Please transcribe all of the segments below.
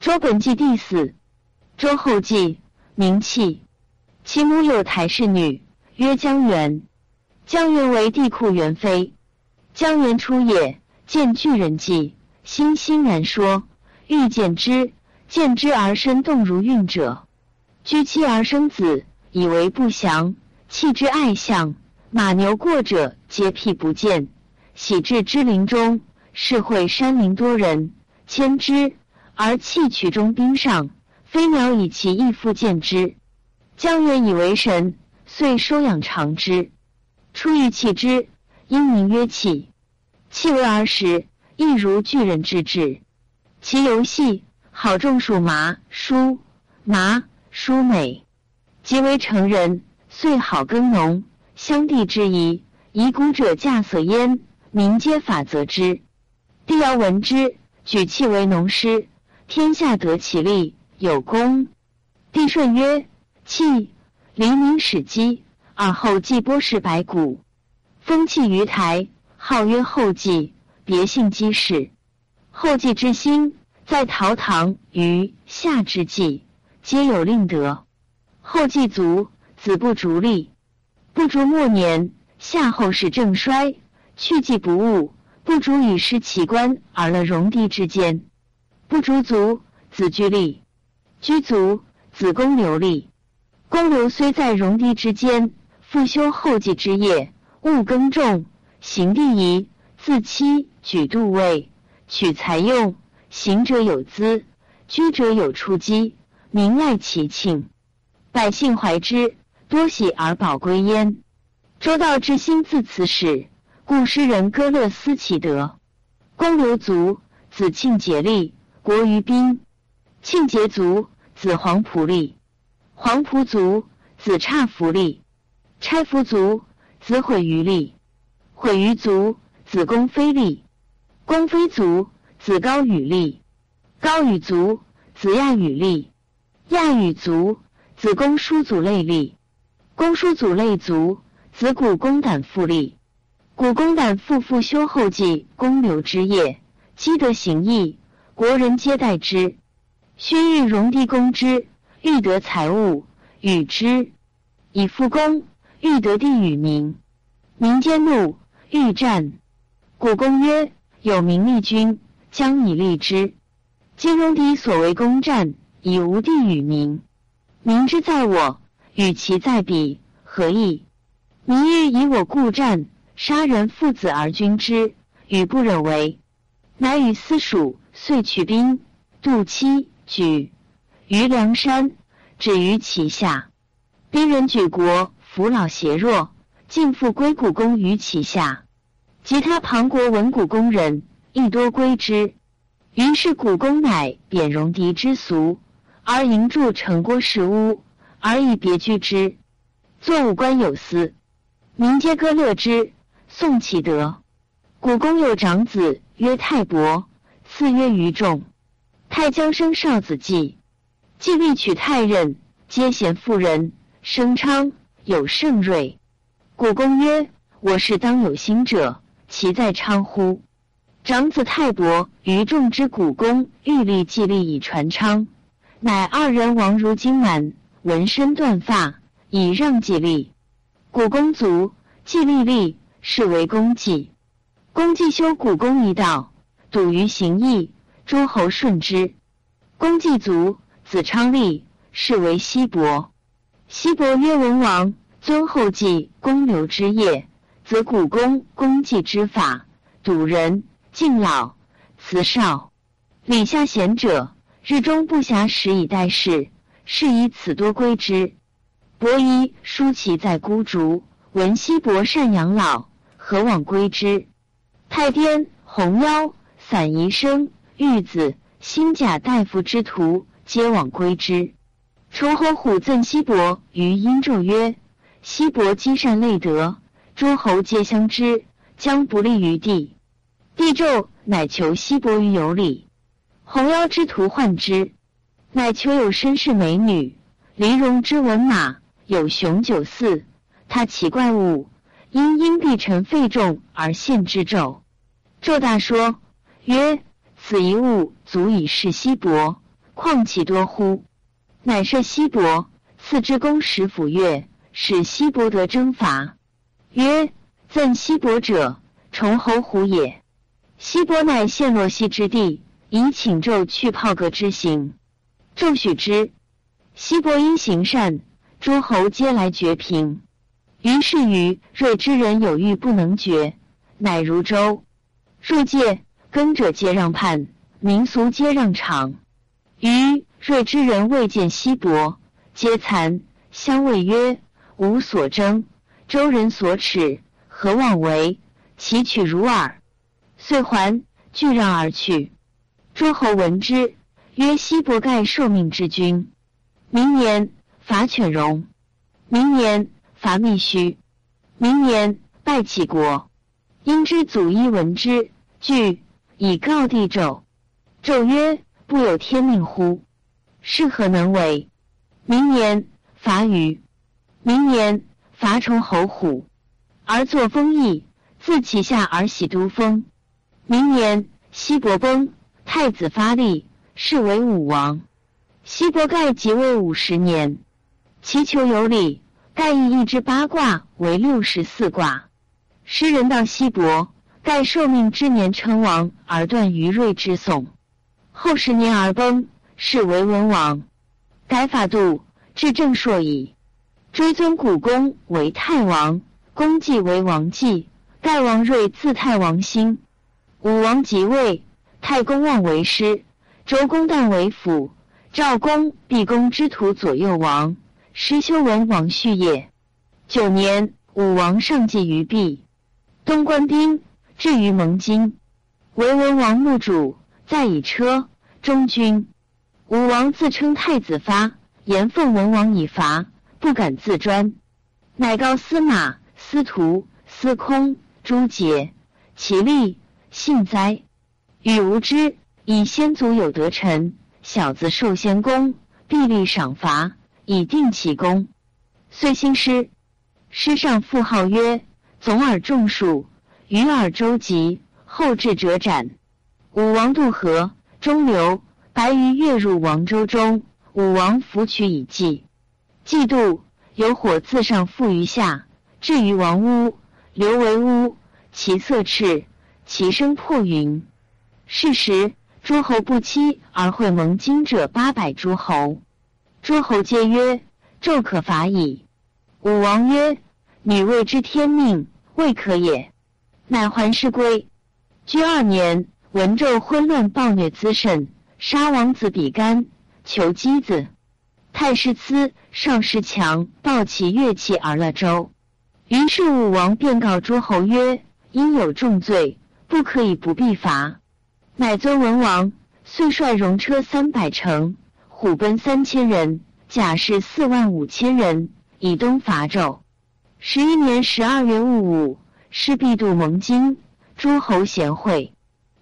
周本纪第四。周后继，名器。其母有台氏女，曰江源。江源为帝喾元妃。江源出也，见巨人迹，心欣然说：“欲见之。”见之而身动如孕者，居妻而生子，以为不祥。弃之爱相，马牛过者，皆辟不见。喜至之林中，是会山林多人，牵之而弃取中冰上。飞鸟以其翼复见之，江源以为神，遂收养长之。出欲弃之，因名曰弃。弃为儿时，亦如巨人之志。其游戏。好种属麻、蔬、麻、蔬美，即为成人，遂好耕农。乡地之宜，遗古者稼所焉，民皆法则之。帝尧闻之，举弃为农师，天下得其利，有功。帝舜曰：“弃，黎民始基。”而后继波氏白骨，封弃于台，号曰后继，别姓姬氏。后继之心。在陶唐于夏之际，皆有令德。后继卒，子不逐立。不逐末年，夏后氏正衰，去继不务，不逐以失其官而乐戎狄之间。不逐卒，子居立。居卒，子公刘立。公刘虽在戎狄之间，复修后继之业，务耕种，行地仪，自妻举度位，取财用。行者有资，居者有出机，民赖其庆，百姓怀之，多喜而保归焉。周道之心自此始，故诗人歌乐思其德。公刘卒，子庆节立，国于宾。庆节族，子黄仆立。黄仆族，子差服立。差服族，子毁于立。毁于族，子公非立。公非族。子高与立，高与族；子亚与立，亚与族；子公叔祖类立，公叔祖类族；子古公胆复立，古公胆复复修后继公牛之业，积德行义，国人皆待之。须欲荣帝公之，欲得财物，与之以复公；欲得地与民，民间怒，欲战。古公曰：“有名利君。”将以立之。今戎狄所为攻战，以无地与民。民之在我，与其在彼，何意？民欲以我故战，杀人父子而君之，与不忍为，乃与私属，遂取兵渡期，举于梁山，止于其下。兵人举国，扶老携弱，尽复归古公于其下。及他庞国闻古公人。亦多归之，于是古公乃贬戎狄之俗，而营筑城郭石屋，而以别居之。作五官有司，民皆歌乐之，颂其德。古公有长子曰太伯，次曰于众。太将生少子季，季必取太任，皆贤妇人，生昌有盛瑞。古公曰：“我是当有心者，其在昌乎？”长子太伯于众之古公欲立季立以传昌，乃二人王如今满，纹身断发，以让季立。古公卒，季立立，是为公季。公季修古公一道，笃于行义，诸侯顺之。公季卒，子昌立，是为西伯。西伯曰文王，尊后继公刘之业，则古公公季之法，笃人。敬老慈少，礼下贤者，日中不暇时以待事，是以此多归之。伯夷、叔齐在孤竹，闻西伯善养老，何往归之？太颠、红妖、散宜生、玉子、新甲大夫之徒，皆往归之。崇侯虎赠西伯于殷纣曰：“西伯积善累德，诸侯皆相知，将不利于地。”帝纣乃求西伯于有礼，红妖之徒患之，乃求有身世美女，黎戎之文马，有雄九驷。他奇怪物，因因必成费众而献之纣。纣大说曰：“此一物足以示西伯，况其多乎？乃设西伯，赐之公使府乐，使西伯得征伐。曰：赠西伯者，崇侯虎也。西伯乃陷洛西之地，以请纣去炮戈之行。纣许之。西伯因行善，诸侯皆来绝平。于是于睿之人有欲不能决，乃如周。入界，耕者皆让畔，民俗皆让场。于睿之人未见西伯，皆惭，相谓曰：“吾所争，周人所耻，何妄为？其取如耳。”遂还，俱让而去。诸侯闻之，曰：“西伯盖受命之君。”明年伐犬戎，明年伐密须，明年败杞国。因之祖伊闻之，惧，以告帝纣。纣曰：“不有天命乎？是何能为？”明年伐虞，明年伐崇侯虎，而作封邑，自其下而喜都封。明年西伯崩，太子发力，是为武王。西伯盖即位五十年，其求有礼。盖以一之八卦为六十四卦。诗人道西伯，盖受命之年称王，而断于瑞之宋。后十年而崩，是为文王。改法度，至正朔矣。追尊古公为太王，公继为王继。盖王睿自太王兴。武王即位，太公望为师，周公旦为辅。赵公、毕公之徒左右王，师修文王续业。九年，武王上祭于毕，东关兵至于蒙津，为文王墓主，在以车中军。武王自称太子发，言奉文王以伐，不敢自专，乃告司马、司徒、司空、朱杰，其力幸哉！与无知，以先祖有德臣。小子受先功，必立赏罚，以定其功。遂兴师，师上复号曰总耳众数，余耳周吉，后至者斩。武王渡河，中流，白鱼跃入王舟中，武王扶取以祭。祭渡，有火自上覆于下，至于王屋，流为屋，其色赤，其声破云。是时。诸侯不期而会盟金者八百诸侯，诸侯皆曰：“纣可伐矣。”武王曰：“女未知天命，未可也。”乃还师归。居二年，文纣昏乱暴虐滋甚，杀王子比干，求箕子。太师疵、少师强抱其乐器而乐周。于是武王便告诸侯曰：“因有重罪，不可以不必罚。”乃尊文王，遂率戎车三百乘，虎贲三千人，甲士四万五千人，以东伐纣。十一年十二月戊午，师必度蒙津，诸侯贤惠，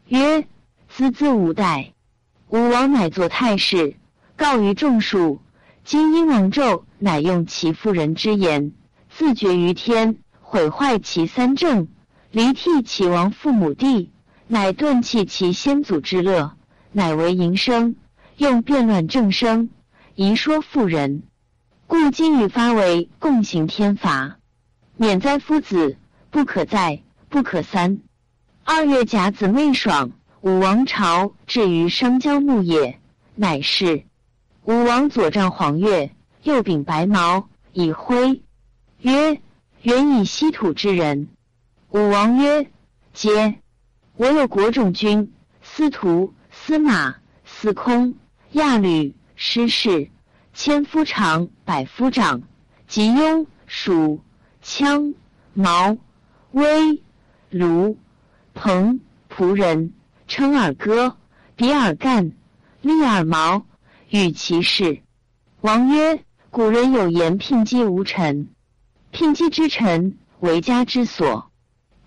曰：“兹兹五代。”武王乃作太师，告于众庶。今因王纣乃用其妇人之言，自绝于天，毁坏其三政，离替其王父母弟。乃断弃其先祖之乐，乃为淫生，用变乱正生，宜说妇人。故今与发为共行天罚，免灾夫子，不可再，不可三。二月甲子未爽，武王朝至于商郊牧野，乃是武王左杖黄钺，右秉白毛，以徽曰：“原以稀土之人。”武王曰：“皆。”我有国众君、司徒、司马、司空、亚吕、师士，千夫长，百夫长，及雍、蜀、羌、毛、威、卢、彭、仆人，称尔歌，比尔干，立尔毛，与其事。王曰：古人有言，聘姬无臣，聘姬之臣，为家之所。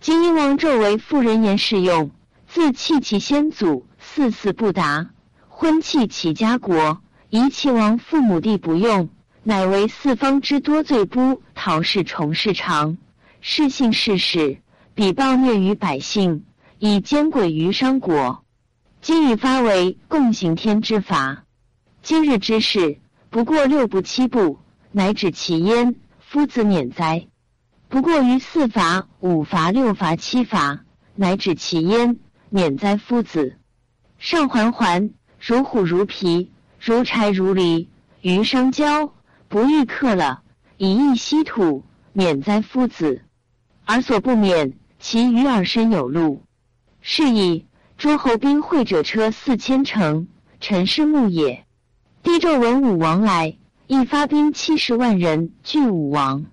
今因王纣为妇人言适用，自弃其先祖，四嗣不达，婚弃其家国，遗其王父母弟不用，乃为四方之多罪不陶氏重氏长，世信世始，比暴虐于百姓，以奸诡于商国。今与发为共行天之法，今日之事，不过六步七步，乃止其焉。夫子免哉？不过于四伐、五伐、六伐、七伐，乃止其焉。免哉，夫子！上环环，如虎如皮，如柴如犁，于商交，不欲克了，以逸息土。免哉，夫子！而所不免，其余耳身有路。是以诸侯兵会者车四千乘，臣师牧也。帝纣闻武王来，亦发兵七十万人拒武王。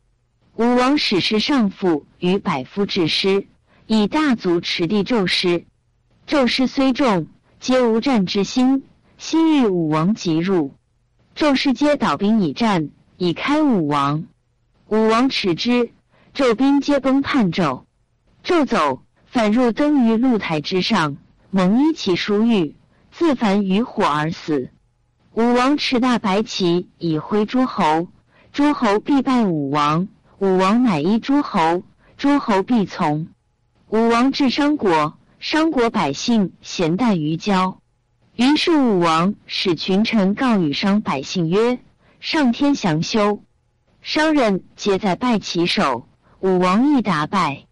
武王使师上父与百夫制师，以大卒持帝纣师。纣师虽众，皆无战之心。昔日武王即入，纣师皆倒兵以战，以开武王。武王耻之，纣兵皆崩叛纣。纣走。反入登于露台之上，蒙衣其书玉，自焚于火而死。武王持大白旗以挥诸侯，诸侯必拜武王，武王乃依诸侯，诸侯必从。武王至商国，商国百姓咸待于郊。于是武王使群臣告与商百姓曰：“上天降修。”商人皆在拜其首，武王亦打败，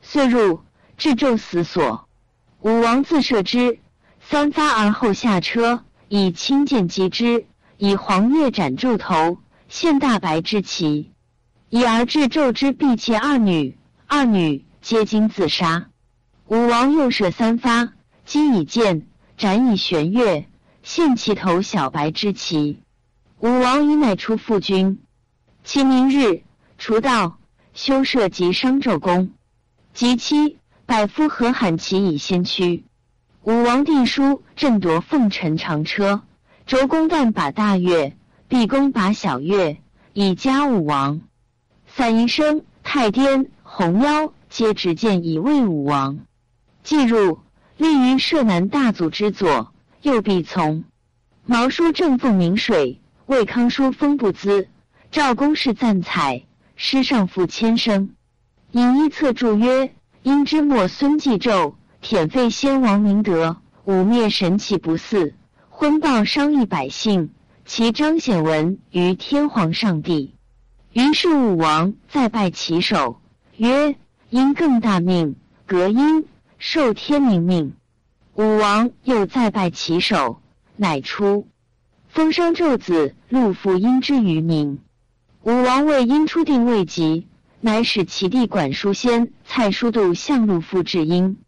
遂入。至纣死所，武王自射之，三发而后下车，以轻剑击之，以黄钺斩纣头，献大白之旗，以而至纣之婢妾二女，二女皆惊自杀。武王又射三发，击以剑，斩以玄月，献其头小白之旗。武王以乃出父军。其明日，除道，修设及商纣宫。及期。百夫何罕其以先驱。武王帝书振夺奉臣长车，周公旦把大月，毕公把小月，以加武王。散宜生、太颠、红妖皆执剑以卫武王。既入，立于射南大祖之左，右必从。毛书正奉明水，魏康书封不资。赵公氏赞采，诗上赋千声。隐一策注曰。因之末孙继纣，舔废先王明德，武灭神启不祀，昏暴伤益百姓，其彰显文于天皇上帝。于是武王再拜其首，曰：“因更大命，革因受天明命。”武王又再拜其首，乃出封商纣子陆父因之于民。武王位因初定未及。乃使其弟管叔先蔡叔度向陆父至殷，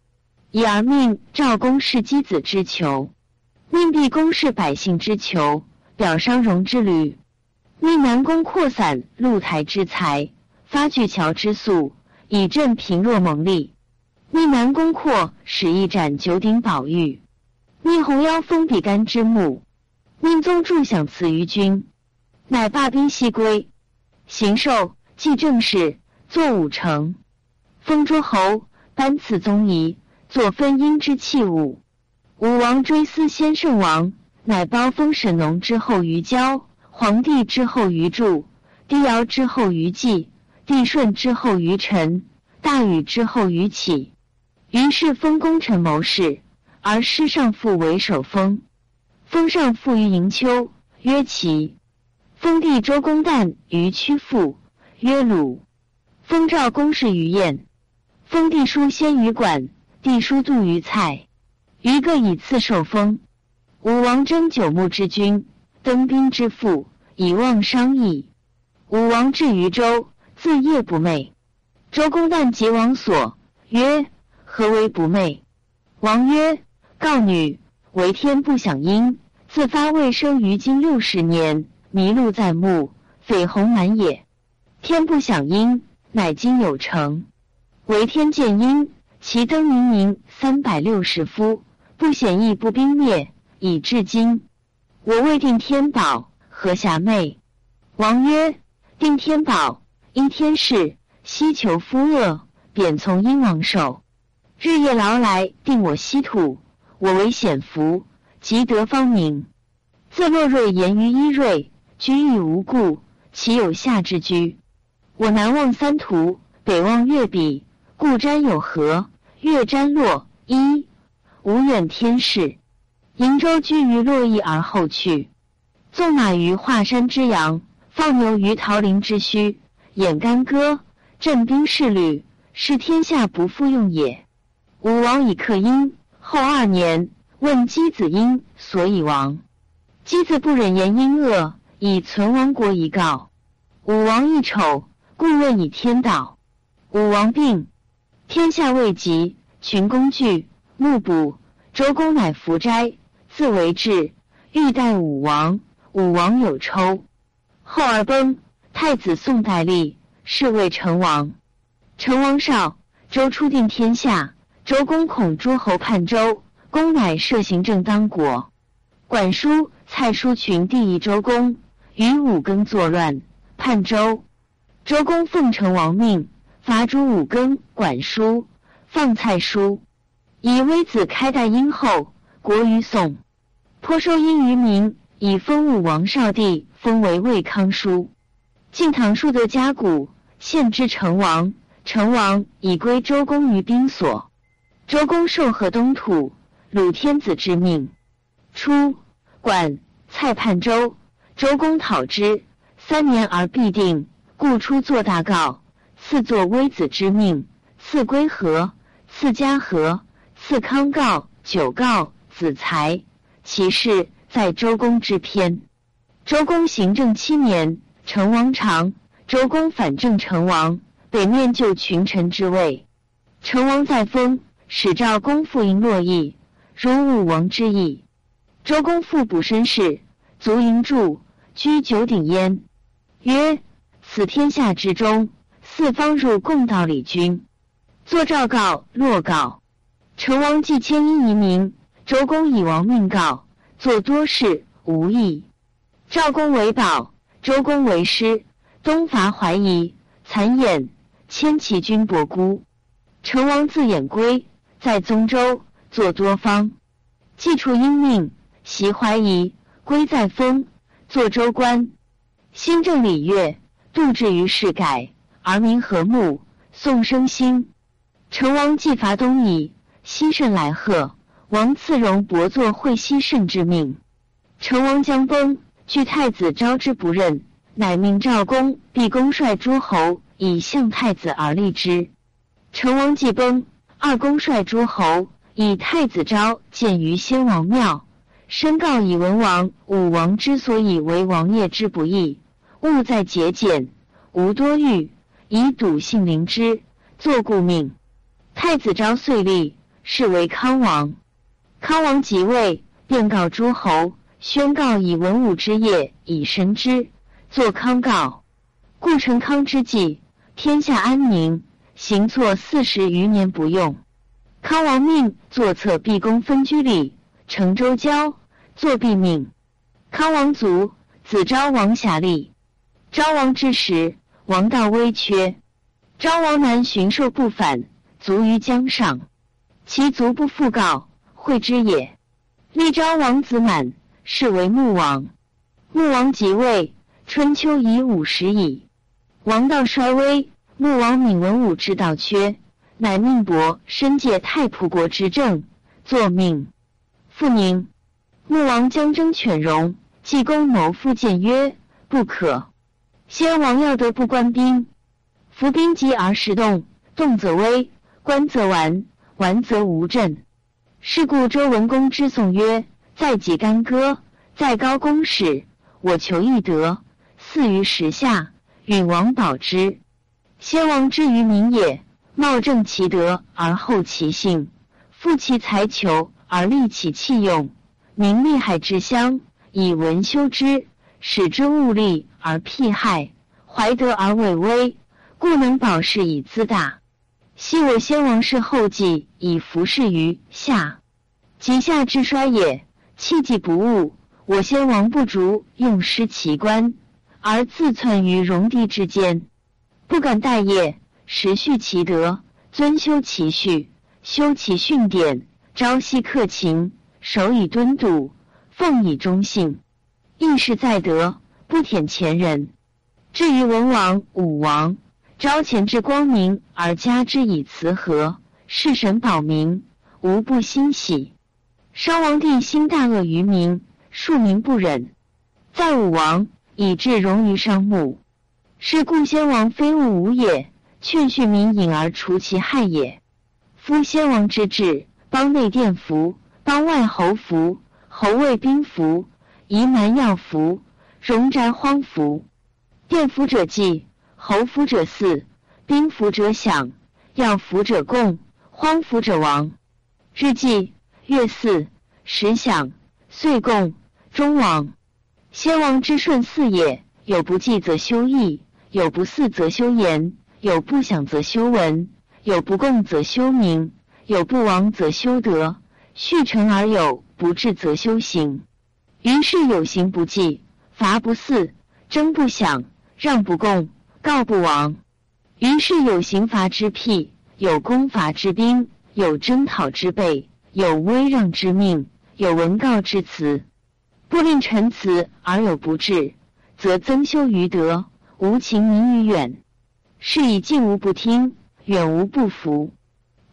以而命赵公是箕子之囚，命毕公是百姓之囚，表商容之旅，命南宫扩散露台之财，发巨桥之粟，以振贫弱蒙利。命南宫扩使一斩九鼎宝玉，命红腰封比干之墓，命宗助享赐于君，乃罢兵西归，行寿继政事。作五成，封诸侯，颁赐宗仪，作分阴之器物。武王追思先圣王，乃包封沈农之后于郊，皇帝之后于祝，帝尧之后于季，帝舜之后于臣，大禹之后于启。于是封功臣谋士，而师上父为首封。封上父于营丘，曰齐。封地周公旦于曲阜，曰鲁。封赵公氏于晏，封帝叔先于管，帝叔度于蔡，于各以次受封。武王征九牧之君，登兵之父，以望商议。武王至于周，自夜不寐。周公旦及王所，曰：“何为不寐？”王曰：“告女为天不享阴，自发未生于今六十年，麋鹿在目，绯红满野。天不享阴。”乃今有成，为天见阴，其灯明明三百六十夫，不显亦不兵灭，以至今。我未定天宝，何暇寐？王曰：定天宝，因天事，希求夫恶，贬从阴王手。日夜劳来，定我稀土，我为显福，即得方明。自洛瑞言于伊瑞，居亦无故，其有下之居。我南望三途，北望月比，故瞻有河，月瞻洛一，无远天视。瀛洲居于洛邑而后去。纵马于华山之阳，放牛于桃林之墟，演干戈，镇兵士旅，是天下不复用也。武王以克殷，后二年，问箕子殷所以亡。箕子不忍言殷恶，以存亡国一告。武王一丑，故问以天道。武王病，天下未及，群公惧，目捕。周公乃服斋，自为治，欲待武王。武王有抽，后而崩。太子宋代立，是谓成王。成王少，周初定天下。周公恐诸侯叛周，公乃设行政当国。管叔、蔡叔群弟以周公，与武庚作乱，叛周。周公奉成王命，伐诛武庚、管叔，放蔡叔，以微子开代殷后，国于宋。颇收殷于民，以封武王少帝，封为魏康叔。晋唐叔得家谷，献之成王。成王以归周公于兵所。周公受河东土，鲁天子之命。初，管蔡叛周，周公讨之，三年而必定，故出作大告，赐作微子之命，赐归和，赐嘉和，赐康告、九告、子才。其事在周公之篇。周公行政七年，成王长，周公反正成王，北面就群臣之位。成王在封。使赵公复迎洛邑，如武王之意。周公复补身世，卒营柱，居九鼎焉。曰：此天下之中，四方入共道礼君。作诏告，洛告。成王既迁殷移民，周公以王命告，作多事，无益。赵公为保，周公为师。东伐怀疑，残衍，迁其军伯孤。成王自偃归。在宗周，作多方，既除阴命，袭怀疑，归在封，作周官，新政礼乐，度至于世改，而民和睦，宋生兴。成王既伐东夷，西甚来贺，王赐荣伯作会西甚之命。成王将崩，据太子昭之不任，乃命赵公、毕公率诸侯以向太子而立之。成王既崩。二公率诸侯以太子昭见于先王庙，申告以文王、武王之所以为王业之不义，务在节俭，无多欲，以笃信灵之，作故命。太子昭遂立，是为康王。康王即位，便告诸侯，宣告以文武之业以神之，作康告。故成康之际，天下安宁。行错四十余年不用，康王命作策毕公分居里，成周郊，作毕命。康王卒，子昭王遐立。昭王之时，王道危缺，昭王南巡狩不返，卒于江上。其卒不复告，会之也。立昭王子满，是为穆王。穆王即位，春秋已五十矣。王道衰微。穆王闵文武之道缺，乃命伯申借太仆国之政，作命。复宁，穆王将征犬戎，济公谋复谏曰：“不可。先王要得不官兵，伏兵急而时动，动则危，官则完，完则无阵。是故周文公之颂曰：‘在己干戈，在高公使，我求一得，似于时下，允王保之。’”先王之于民也，茂正其德而后其性，富其财求而利其器用，名利害之乡，以文修之，使之物利而辟害，怀德而委威，故能保世以资大。昔我先王室后继以服侍于夏，及夏之衰也，弃计不务，我先王不足用失其官，而自窜于戎狄之间。不敢待业，实续其德，尊修其序，修其训典，朝夕克勤，守以敦笃，奉以忠信，义事在德，不舔前人。至于文王、武王，朝前之光明而加之以慈和，事神保民，无不欣喜。商王帝兴大恶于民，庶民不忍。在武王，以致荣于商穆。是故先王非物无也，劝恤民隐而除其害也。夫先王之治，邦内殿服，邦外侯服，侯卫兵服，夷蛮要服，戎宅荒服。殿服者祭，侯服者祀，兵服者享，要服者贡，荒服者亡。日祭，月祀，时享，岁贡，终亡。先王之顺祀也，有不祭则修义，有不祀则修言，有不享则修文，有不贡则修名，有不亡则修德。续成而有不治则修行。于是有行不祭，罚不祀，争不享。让不供，告不亡。于是有刑罚之辟，有攻伐之兵，有征讨之备，有威让之命，有文告之辞。不令陈词而有不治，则增修于德，无情民于远。是以近无不听，远无不服。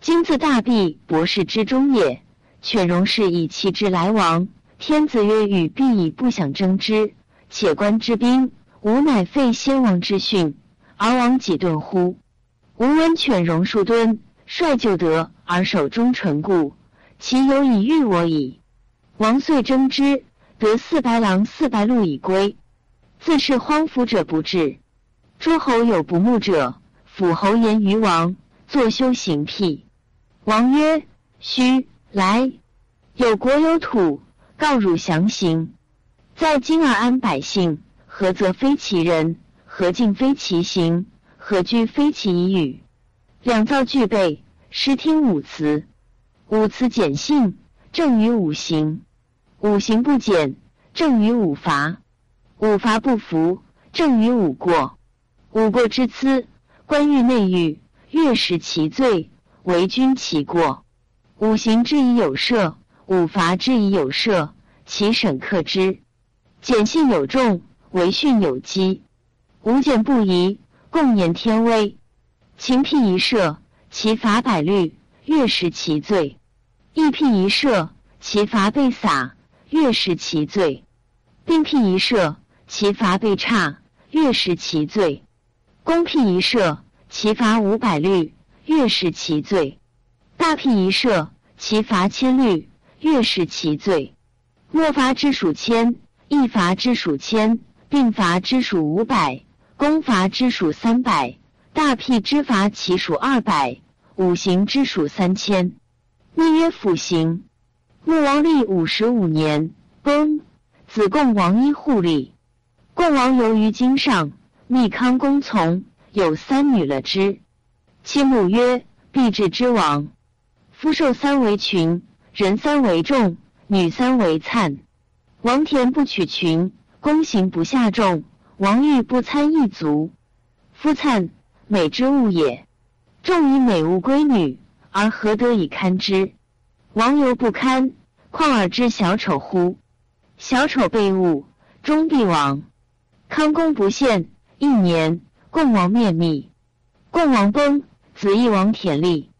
今自大弊博士之中也。犬戎是以其之来往，天子曰：“与必以不想争之。”且观之兵。吾乃废先王之训，而亡己顿乎？吾闻犬戎数吨，率就德而守忠纯固，其有以御我矣。王遂征之，得四白狼、四白鹿以归。自是荒服者不至。诸侯有不睦者，辅侯言于王，作修行辟。王曰：“须来。有国有土，告汝详行。在今而安百姓。”何则非其人？何敬非其行？何居非其一语？两造具备，师听五辞。五辞简信，正于五行；五行不简，正于五罚；五罚不服，正于五过。五过之资，官欲内狱，越食其罪，为君其过。五行之以有赦，五罚之以有赦，其审克之。简信有重。为训有机，无简不移，共言天威。情辟一射，其罚百律，越食其罪；义辟一射，其罚被洒，越食其罪；兵辟一射，其罚被差，越食其罪；公辟一射，其罚五百律，月食其罪；大辟一射，其罚千律，月食其罪。莫罚之属千，一罚之属千。并罚之属五百，公罚之属三百，大辟之罚其属二百，五行之属三千。密曰辅行。穆王立五十五年，崩。子贡王一护立。贡王游于京上，密康公从，有三女了之。其母曰：“必至之王。”夫受三为群，人三为众，女三为灿。王田不取群。公行不下众，王欲不参一族。夫灿美之物也，众以美物归女，而何得以堪之？王犹不堪，况尔之小丑乎？小丑被误，终必亡。康公不献，一年，共王灭密。共王崩，子义王田立。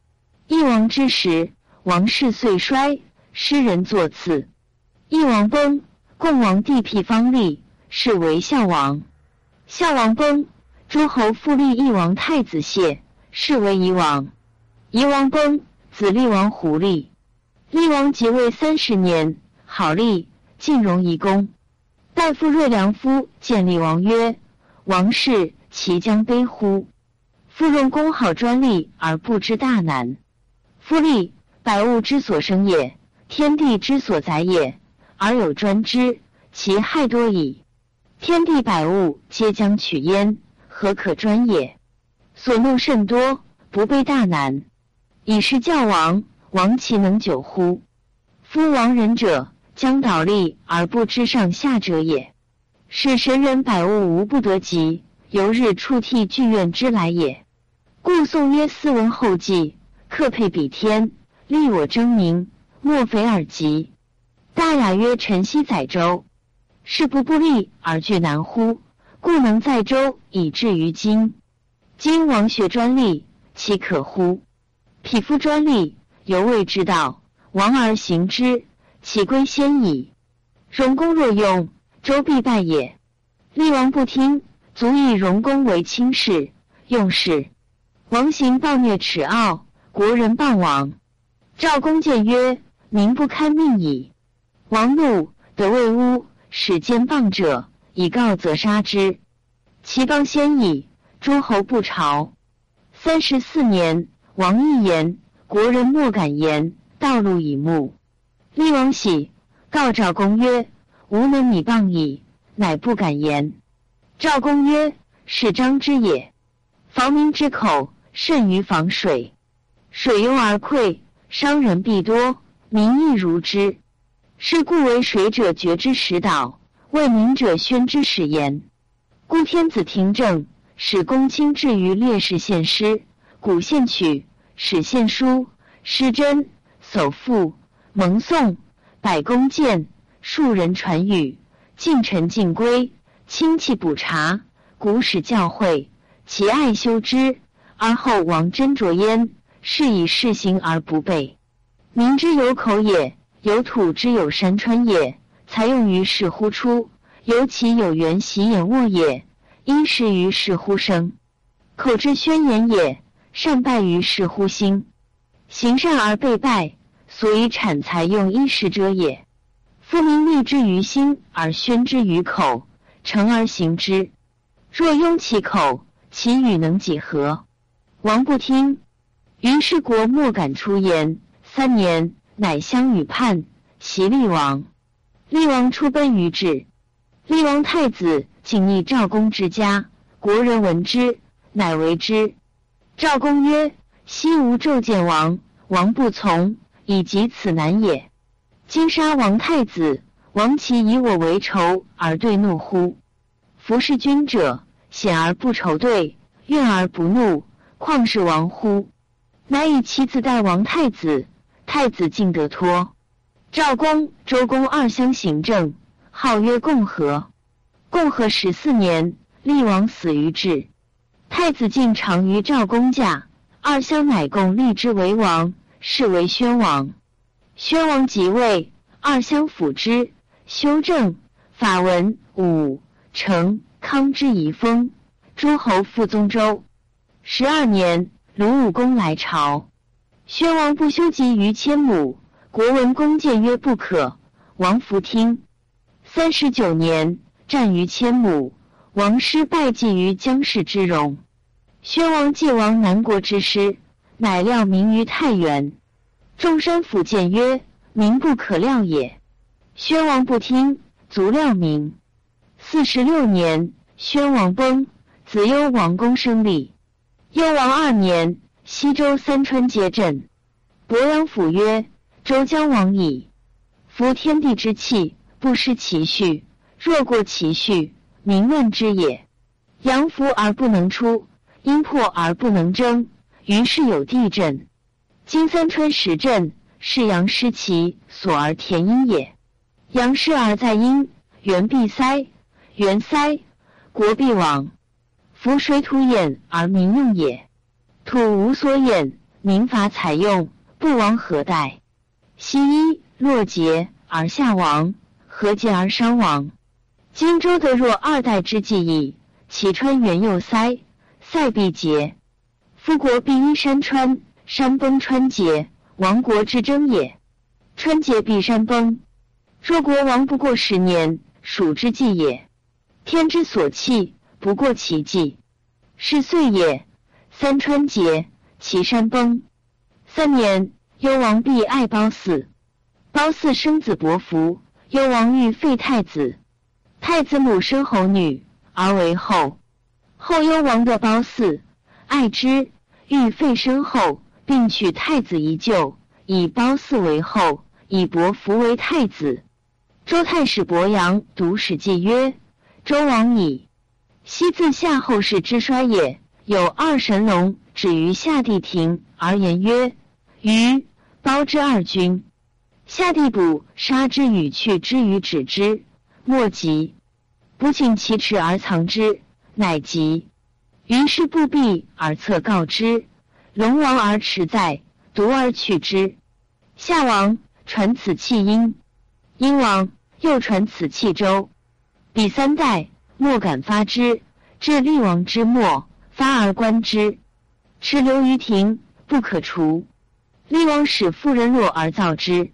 义王之时，王室遂衰，诗人作次。义王崩。共王帝辟方立，是为孝王。孝王崩，诸侯复立义王太子谢，是为夷王。夷王崩，子立王胡立。立王即位三十年，好立，晋荣夷公。大夫瑞良夫见立王曰：“王室其将悲乎？夫用功好专利而不知大难。夫立，百物之所生也，天地之所载也。”而有专之，其害多矣。天地百物皆将取焉，何可专也？所怒甚多，不备大难。以是教王，王其能久乎？夫亡仁者，将倒立而不知上下者也。是神人百物无不得及，由日触替剧院之来也。故宋曰：“斯文后继，克配比天，立我争名，莫非尔及？”大雅曰：“臣昔载舟，是不不利而惧难乎？故能载舟以至于今。今王学专利，其可乎？匹夫专利，犹未之道，王而行之，其归先矣。荣公若用，周必败也。厉王不听，足以荣公为卿士，用事。王行暴虐耻傲，国人谤王。赵公见曰：“民不堪命矣。”王怒，得魏乌，使奸谤者，以告则杀之。其邦先矣，诸侯不朝。三十四年，王一言，国人莫敢言。道路以目。厉王喜，告赵公曰：“吾能以谤矣。”乃不敢言。赵公曰：“是张之也。防民之口，甚于防水。水拥而溃，伤人必多，民亦如之。是故为水者决之始导，为民者宣之始言。故天子听政，使公卿至于烈士献诗，古献曲，使献书，诗真，叟赋，蒙颂，百工见，庶人传语。”近臣尽归，亲戚补察，古史教诲，其爱修之，而后王斟酌焉。是以事行而不备。民之有口也，有土之有山川也，才用于是乎出，由其有源习眼卧也，因时于是乎生。口之宣言也，善败于是乎兴。行善而被败，所以产财用衣食者也。夫民立之于心，而宣之于口，诚而行之。若拥其口，其语能几何？王不听，于是国莫敢出言。三年，乃相与叛，袭厉王。厉王出奔于治。厉王太子请逆赵公之家，国人闻之，乃为之。赵公曰：“昔吾骤见王，王不从，以及此难也。”今杀王太子，王其以我为仇而对怒乎？服侍君者，显而不仇对，怨而不怒，况是王乎？乃以其子代王太子，太子敬得脱。赵公、周公二相行政，号曰共和。共和十四年，厉王死于治。太子敬长于赵公驾，二相乃共立之为王，是为宣王。宣王即位，二相辅之，修正法文武成康之遗风，诸侯复宗周。十二年，鲁武公来朝，宣王不修集于千亩，国文公谏曰不可，王弗听。三十九年，战于千亩，王师败绩于姜氏之戎。宣王借王南国之师，乃料民于太原。众山府谏曰：“民不可料也。”宣王不听，卒料民。四十六年，宣王崩，子幽王公生立。幽王二年，西周三川皆震。伯阳府曰：“周将亡矣。夫天地之气，不失其序。若过其序，民乱之也。阳伏而不能出，阴破而不能争，于是有地震。”今三川十震，是阳失其所而填阴也。阳失而在阴，元必塞，元塞，国必亡。夫水土掩而民用也。土无所掩，民伐采用，不亡何待？西一若竭而下亡，何竭而伤亡？荆州得若二代之计矣。其川元又塞，塞必竭。夫国必依山川。山崩川竭，亡国之争也。川竭必山崩。若国亡不过十年，属之计也。天之所弃，不过其计，是岁也。三川竭，其山崩。三年，幽王必爱褒姒。褒姒生子伯服，幽王欲废太子。太子母生侯女，而为后。后幽王得褒姒，爱之，欲废身后。并取太子一旧，以褒姒为后，以伯服为太子。周太史伯阳读史记曰：“周王矣，昔自夏后氏之衰也。有二神龙止于夏帝庭，而言曰：‘虞、褒之二君。’夏帝卜杀之与去之与止之，莫及。不请其耻而藏之，乃及。于是不避而策告之。”龙王而驰在，独而去之。夏王传此弃殷，殷王又传此弃周。第三代，莫敢发之。至厉王之末，发而观之，持留于庭，不可除。厉王使妇人落而造之，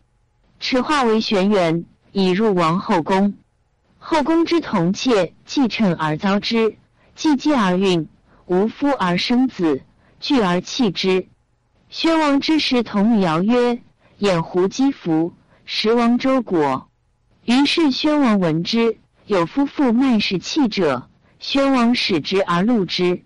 持化为玄元，以入王后宫。后宫之童妾继趁而遭之，继继而孕，无夫而生子，聚而弃之。宣王之时，童女谣曰：“掩狐姬福，食王周国。”于是宣王闻之，有夫妇卖氏弃者。宣王使之而戮之。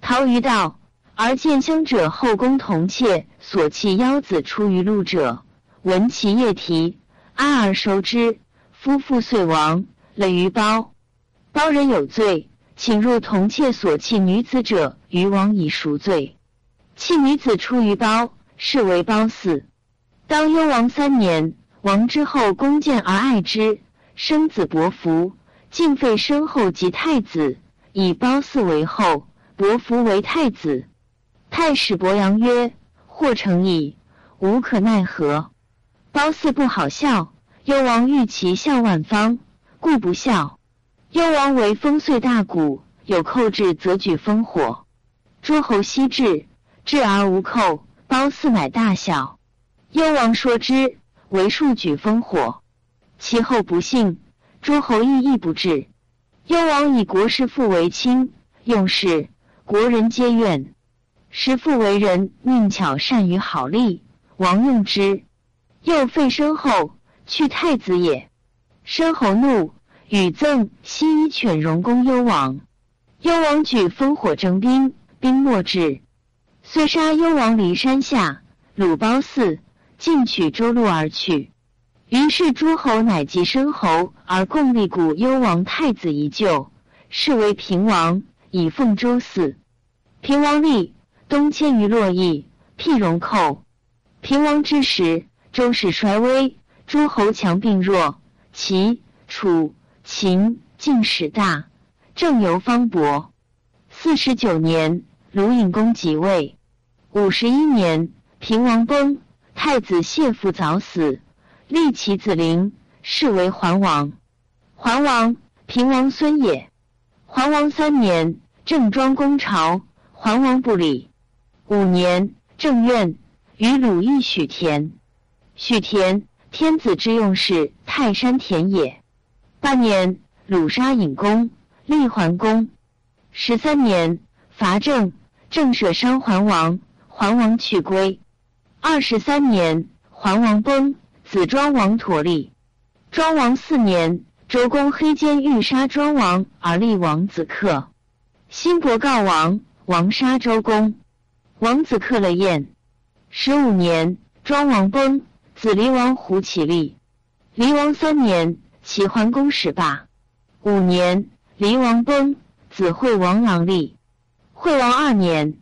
陶于道，而见乡者后宫童妾所弃腰子出于路者，闻其夜啼，安而收之。夫妇遂亡，累于包。包人有罪，请入童妾所弃女子者，于王以赎罪。弃女子出于包，是为包嗣。当幽王三年，王之后恭见而爱之，生子伯服。敬废身后及太子，以褒姒为后，伯服为太子。太史伯阳曰：“或成矣，无可奈何。”褒姒不好笑，幽王欲其笑万方，故不笑。幽王为风岁大鼓，有寇至，则举烽火。诸侯悉至，至而无寇，褒姒乃大笑。幽王说之，为数举烽火，其后不幸。诸侯亦亦不至。幽王以国师父为亲，用事，国人皆怨。师父为人命巧，善于好利，王用之。又废身后，去太子也。申侯怒，与赠西夷犬戎攻幽王。幽王举烽火征兵，兵莫至，遂杀幽王离山下，鲁褒姒，进取周路而去。于是诸侯乃及申侯，而共立古幽王太子一旧，是为平王，以奉周祀。平王立，东迁于洛邑，辟戎寇。平王之时，周室衰微，诸侯强并弱，齐、楚、秦晋始大，政由方伯。四十九年，鲁隐公即位。五十一年，平王崩，太子谢父早死。立其子陵，是为桓王。桓王，平王孙也。桓王三年，郑庄公朝，桓王不礼。五年，郑苑与鲁邑许田。许田，天子之用事，泰山田也。八年，鲁杀尹公，立桓公。十三年，伐郑，郑舍伤桓王，桓王去归。二十三年，桓王崩。子庄王妥立，庄王四年，周公黑奸欲杀庄王，而立王子克。辛伯告王，王杀周公，王子克了宴。十五年，庄王崩，子离王胡起立。离王三年，齐桓公始罢。五年，离王崩，子惠王郎立。惠王二年，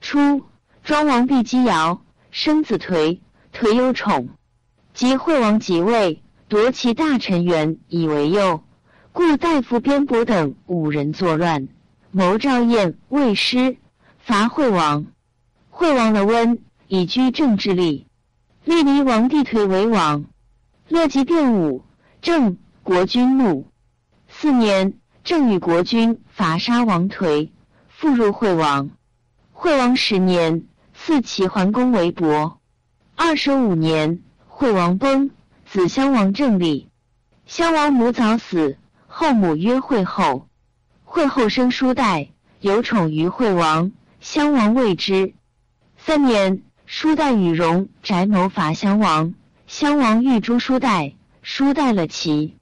初，庄王必姬尧，生子颓，颓有宠。及惠王即位，夺其大臣元以为右，故大夫边伯等五人作乱，谋赵燕、魏师，伐惠王。惠王的温，以居政之力，立离王帝颓为王。乐极变武，郑国君怒。四年，郑与国君伐杀王颓，复入惠王。惠王十年，赐齐桓公为伯。二十五年。惠王崩，子襄王正立。襄王母早死，后母曰惠后。惠后生叔代，有宠于惠王。襄王未之。三年，叔代与戎宅谋伐襄王，襄王欲诛叔代，叔代了齐。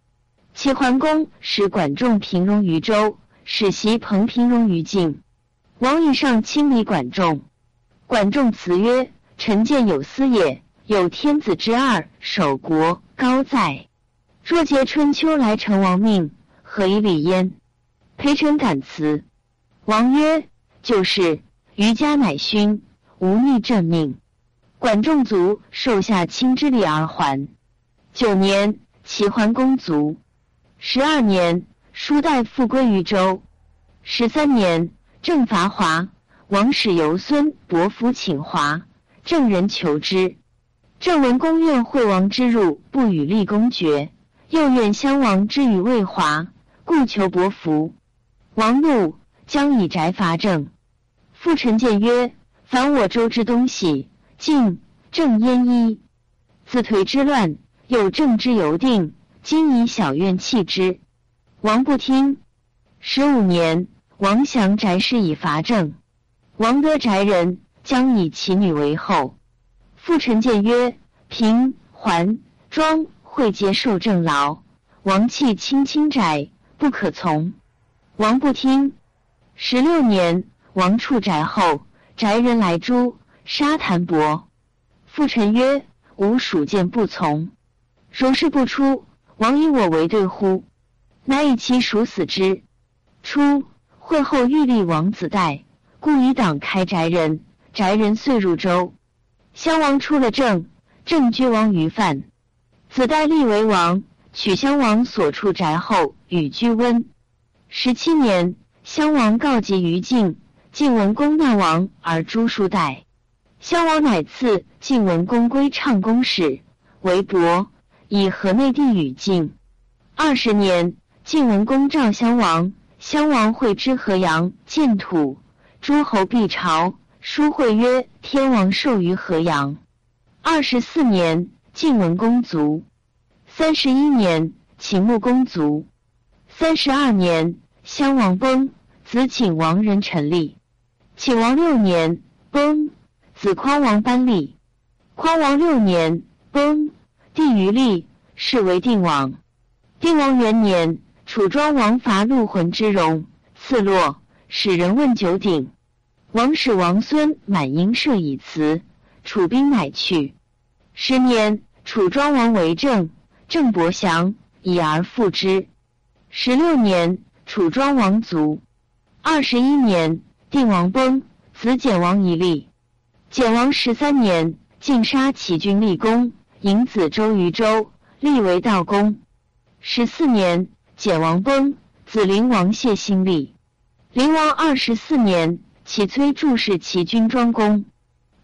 齐桓公使管仲平戎于周，使袭彭平戎于晋。王以上亲礼管仲。管仲辞曰：“臣见有司也。”有天子之二，守国高在。若节春秋来成王命，何以礼焉？陪臣感辞。王曰：“就是。”余家乃勋，无逆朕命。管仲卒，受下卿之礼而还。九年，齐桓公卒。十二年，叔代复归于周。十三年，郑伐华，王使游孙伯服请华，郑人求之。郑文公怨惠王之入，不与立公爵，又怨襄王之与魏华，故求伯服。王怒，将以宅伐郑。父臣谏曰：“凡我州之东西，晋郑燕一，自颓之乱，有郑之犹定。今以小怨弃之。”王不听。十五年，王降翟氏以伐郑。王得宅人，将以其女为后。父臣谏曰：“平桓庄会皆受正劳，王弃亲亲翟，不可从。”王不听。十六年，王处宅后，宅人来诛，杀谭伯。父臣曰：“吾属见不从，如是不出，王以我为对乎？”乃以其属死之。初，会后欲立王子代。故以党开宅人，宅人遂入周。襄王出了郑，郑居王于范，子代立为王，取襄王所处宅后，与居温。十七年，襄王告急于晋，晋文公纳王而诛叔代。襄王乃赐晋文公归唱公使，为伯，以河内地与晋。二十年，晋文公召襄王，襄王会之河阳，建土。诸侯必朝，书会曰：“天王授于河阳。”二十四年，晋文公卒。三十一年，秦穆公卒。三十二年，襄王崩，子请王人陈立。请王六年，崩，子匡王班立。匡王六年，崩，帝于立，是为定王。定王元年，楚庄王伐陆浑之戎，次落，使人问九鼎。王使王孙满婴射以辞，楚兵乃去。十年，楚庄王为政，郑伯降，以而复之。十六年，楚庄王卒。二十一年，定王崩，子简王一立。简王十三年，晋杀齐军，立功，迎子周于周，立为道公。十四年，简王崩，子灵王谢兴立。灵王二十四年。启崔注释齐军庄公。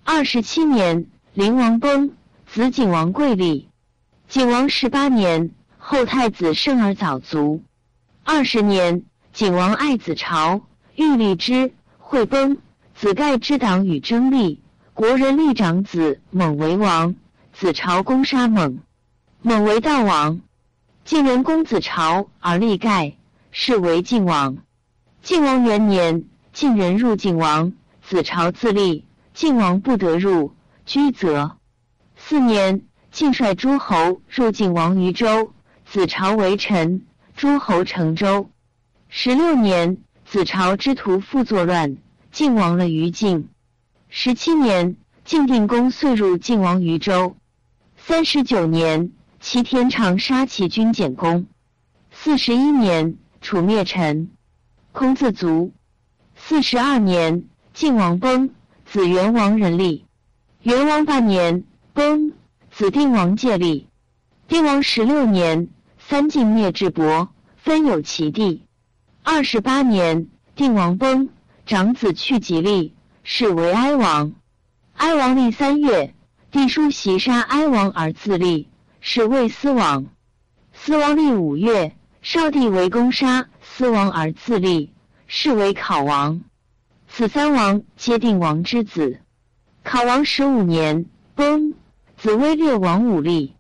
二十七年，灵王崩，子景王贵立。景王十八年，后太子胜而早卒。二十年，景王爱子朝，欲立之，会崩，子盖之党与争立，国人立长子猛为王，子朝攻杀猛，猛为道王。晋人公子朝而立盖，是为晋王。晋王元年。晋人入晋王，子朝自立，晋王不得入，居则。四年，晋率诸侯入晋王于州，子朝为臣，诸侯成周。十六年，子朝之徒复作乱，晋亡了于晋。十七年，晋定公遂入晋王于州。三十九年，齐天长杀齐军简公。四十一年，楚灭陈，空自足。四十二年，晋王崩，子元王人立。元王八年，崩，子定王借立。定王十六年，三晋灭智伯，分有其地。二十八年，定王崩，长子去吉立，是为哀王。哀王立三月，帝叔袭杀哀王而自立，是魏司王。司王立五月，少帝为攻杀司王而自立。是为考王，此三王皆定王之子。考王十五年崩，子威烈王武立。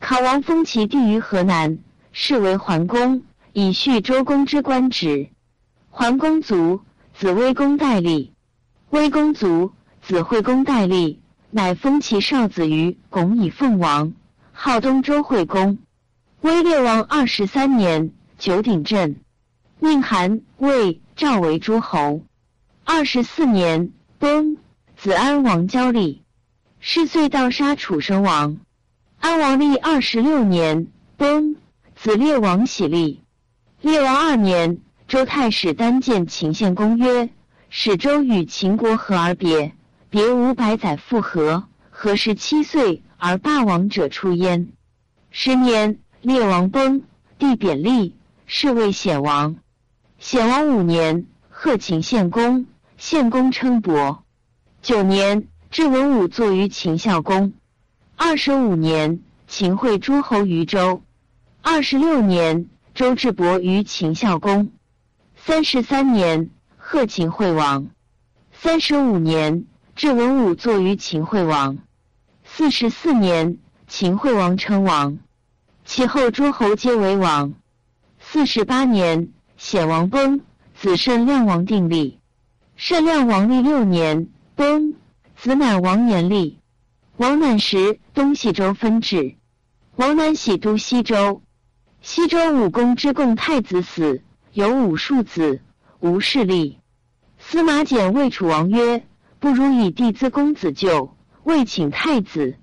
考王封其弟于河南，是为桓公，以续周公之官职。桓公卒，子威公代立。威公卒，子惠公代立，乃封其少子于巩以奉王，号东周惠公。威烈王二十三年，九鼎震，命韩、魏。赵为诸侯，二十四年崩，子安王交立，是岁盗杀楚生王。安王立二十六年崩，子烈王喜立。烈王二年，周太史单见秦献公曰：“使周与秦国和而别，别五百载复合，何时七岁而霸王者出焉？”十年，烈王崩，帝贬立，是为显王。显王五年，贺秦献公，献公称伯。九年，至文武坐于秦孝公。二十五年，秦会诸侯于周。二十六年，周至伯于秦孝公。三十三年，贺秦惠王。三十五年，至文武坐于秦惠王。四十四年，秦惠王称王，其后诸侯皆为王。四十八年，显王崩，子慎亮王定立。慎亮王立六年，崩，子乃王年立。王乃时，东西周分治。王乃喜都西周。西周武公之贡太子死，有五庶子，无势力。司马简谓楚王曰：“不如以弟资公子就。”未请太子，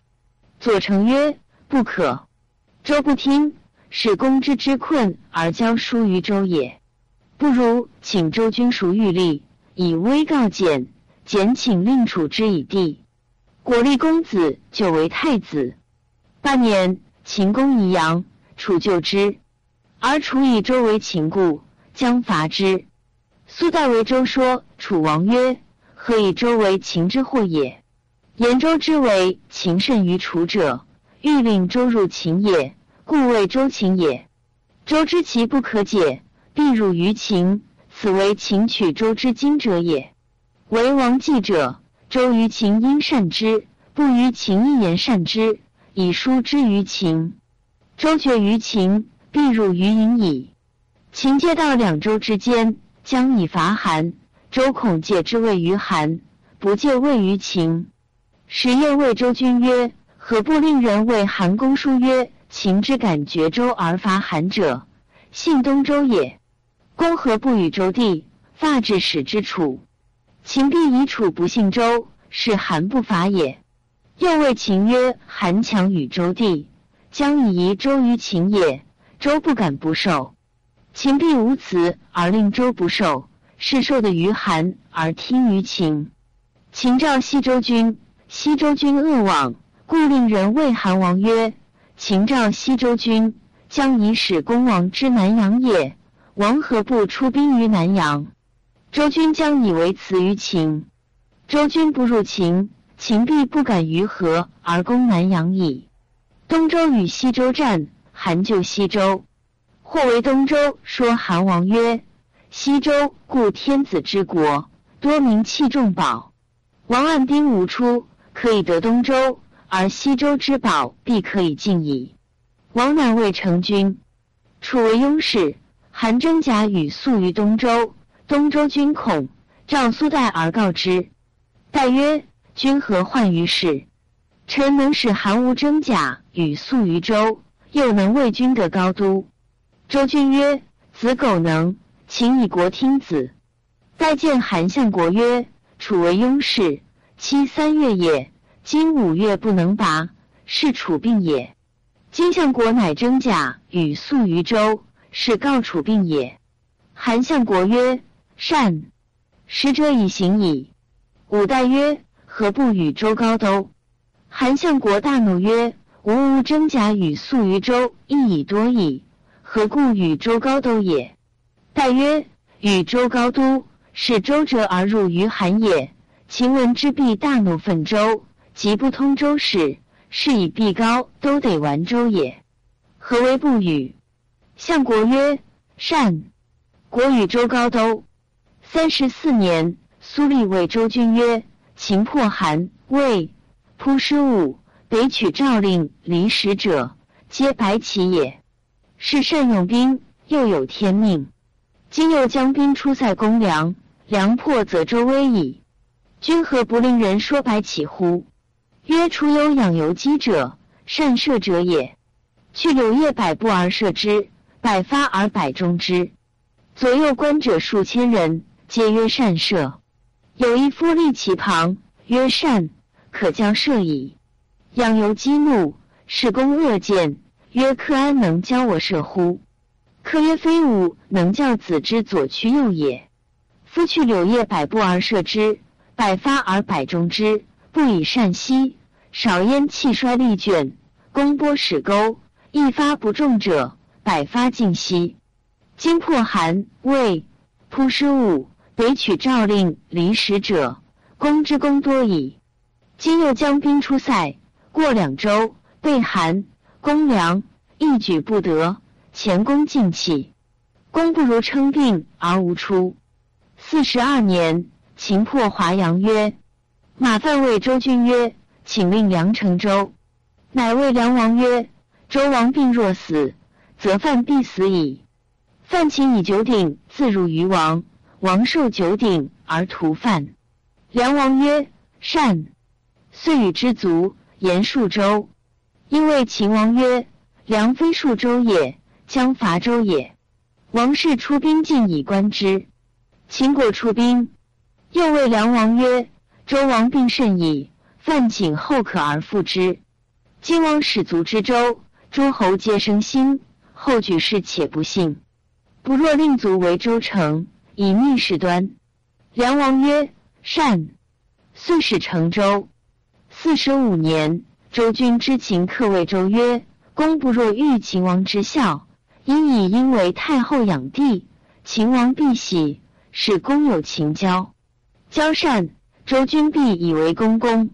左丞曰：“不可。”周不听，使公之之困而交书于周也。不如请周君孰欲立，以威告简。简请令楚之以地。果立公子就为太子。八年，秦公宜阳，楚救之，而楚以周为秦故，将伐之。苏代为周说，楚王曰：“何以周为秦之祸也？”言周之为秦甚于楚者，欲令周入秦也，故谓周秦也。周知其不可解，必入于秦，此为秦取周之今者也。为王继者，周于秦因善之，不于秦一言善之，以疏之于秦。周绝于秦，必入于隐矣。秦借到两周之间，将以伐韩。周恐借之位于韩，不借位于秦。时夜谓周君曰：“何不令人为韩公书曰：‘秦之敢绝周而伐韩者，信东周也。’公何不与周地发至使之楚？秦必以楚不信周，是韩不伐也。又谓秦曰：‘韩强与周地，将以夷周于秦也。周不敢不受。秦必无辞而令周不受，是受的于韩而听于秦。秦召西周君。”西周君恶往，故令人谓韩王曰：“秦召西周君，将以使公王之南阳也。王何不出兵于南阳？周军将以为辞于秦。周军不入秦，秦必不敢于河而攻南阳矣。东周与西周战，韩救西周，或为东周说韩王曰：‘西周故天子之国，多名器重宝，王按兵无出。’”可以得东周，而西周之宝必可以尽矣。王乃未成君，楚为雍氏。韩真假与宿于东周，东周君恐，召苏代而告之。代曰：“君何患于事？臣能使韩无真假与宿于周，又能为君得高都。”周君曰：“子苟能，请以国听子。”代见韩相国曰：“楚为雍氏。”期三月也，今五月不能拔，是楚病也。今相国乃征甲与宿于周，是告楚病也。韩相国曰：“善。”使者以行矣。五代曰：“何不与周高都？”韩相国大怒曰：“吾无征甲与宿于周，亦已多矣，何故与周高都也？”代曰：“与周高都，是周折而入于韩也。”秦闻之，必大怒，愤周，即不通周事，是以必高都得完周也。何为不与？相国曰：善。国与周高都。三十四年，苏厉谓周君曰：秦破韩、魏，扑师武，北取赵令，离使者，皆白起也。是善用兵，又有天命。今又将兵出塞攻梁，梁破，则周危矣。君何不令人说白起乎？曰：楚有养由基者，善射者也。去柳叶百步而射之，百发而百中之。左右观者数千人，皆曰善射。有一夫立其旁，曰善，可将射矣。养由基怒，是公恶见，曰：克安能教我射乎？克曰：非吾能教子之左驱右也。夫去柳叶百步而射之。百发而百中之，不以善息。少焉气衰力倦，弓波使钩，一发不中者，百发尽息。今破韩魏，扑师武，北取赵令，离使者，攻之功多矣。今又将兵出塞，过两周，被韩攻梁，一举不得，前功尽弃。公不如称病而无出。四十二年，秦破华阳，曰：“马范谓周君曰：‘请令梁成周。’乃谓梁王曰：‘周王病若死，则范必死矣。’范请以九鼎自入于王，王受九鼎而屠范。梁王曰：‘善。’遂与之卒，言数周。因谓秦王曰：‘梁非数周也，将伐周也。’王氏出兵进以观之。秦国出兵，又谓梁王曰：‘周王病甚矣，范请后可而复之。’今王使卒之周，诸侯皆生心，后举事且不信。不若令卒为周城，以密事端。梁王曰：‘善。’遂使成周。四十五年，周君之秦客谓周曰：“公不若欲秦王之孝，因以因为太后养弟，秦王必喜，使公有秦交。交善，周君必以为公公；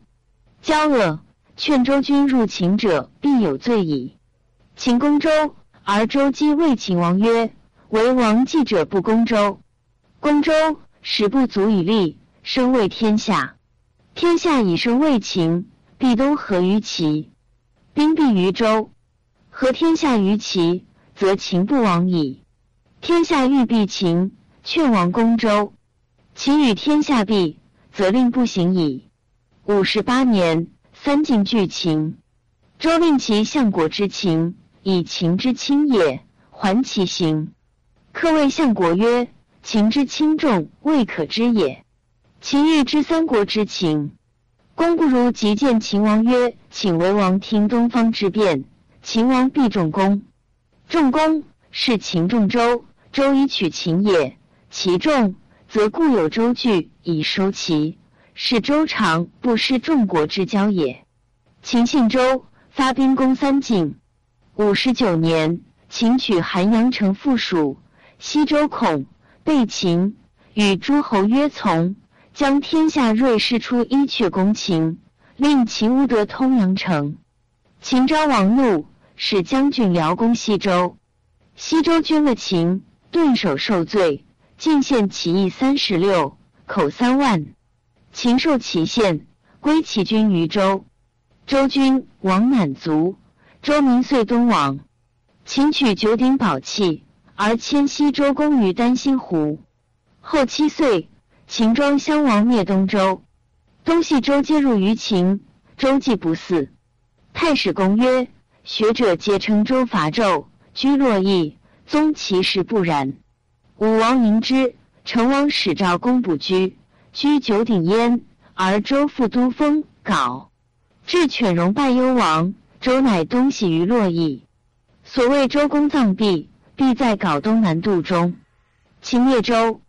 交恶，劝周君入秦者必有罪矣。秦攻周，而周姬谓秦王曰：‘为王计者不攻周，攻周时不足以立，生为天下。’”天下以生为秦，必都合于齐，兵必于周。合天下于齐，则秦不亡矣。天下欲避秦，劝王攻周，秦与天下避，则令不行矣。五十八年，三晋拒秦，周令其相国之秦，以秦之轻也，还其行。客谓相国曰：“秦之轻重，未可知也。”秦欲知三国之情，公不如即见秦王曰：“请为王听东方之变。”秦王必重公，重公是秦重周，周以取秦也。其重，则固有周据以收齐，是周长不失众国之交也。秦信周，发兵攻三晋。五十九年，秦取韩阳城附属，西周孔被秦，与诸侯约从。将天下锐士出伊阙攻秦，令秦无得通阳城。秦昭王怒，使将军辽攻西周。西周军了秦，顿首受罪，进献其邑三十六，口三万。秦受其献，归其军于周。周军王满族，周民遂东往。秦取九鼎宝器，而迁西周公于丹心湖。后七岁。秦庄襄王灭东周，东西周皆入于秦。周既不嗣，太史公曰：学者皆称周伐纣，居洛邑，宗其实不然。武王迎之，成王使赵公卜居，居九鼎焉，而周复都封镐。至犬戎败幽王，周乃东徙于洛邑。所谓周公葬毕，必在镐东南渡中。秦灭周。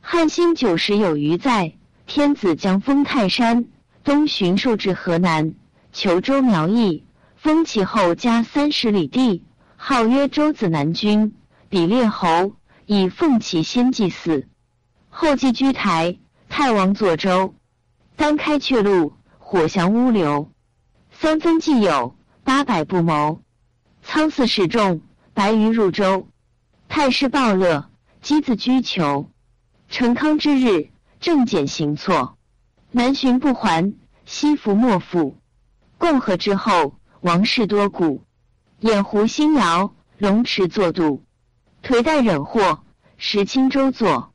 汉兴九十有余在，天子将封泰山，东巡狩至河南，求周苗裔，封其后加三十里地，号曰周子南君，比列侯，以奉其先祭祀。后继居台，太王作周，单开阙路，火降乌流，三分既有，八百不谋，仓寺示众，白鱼入舟，太师暴乐，箕子居囚。成康之日，正简行错，南巡不还，西服莫复。共和之后，王室多故，掩湖新瑶，龙池作度，颓代忍祸，时清周作。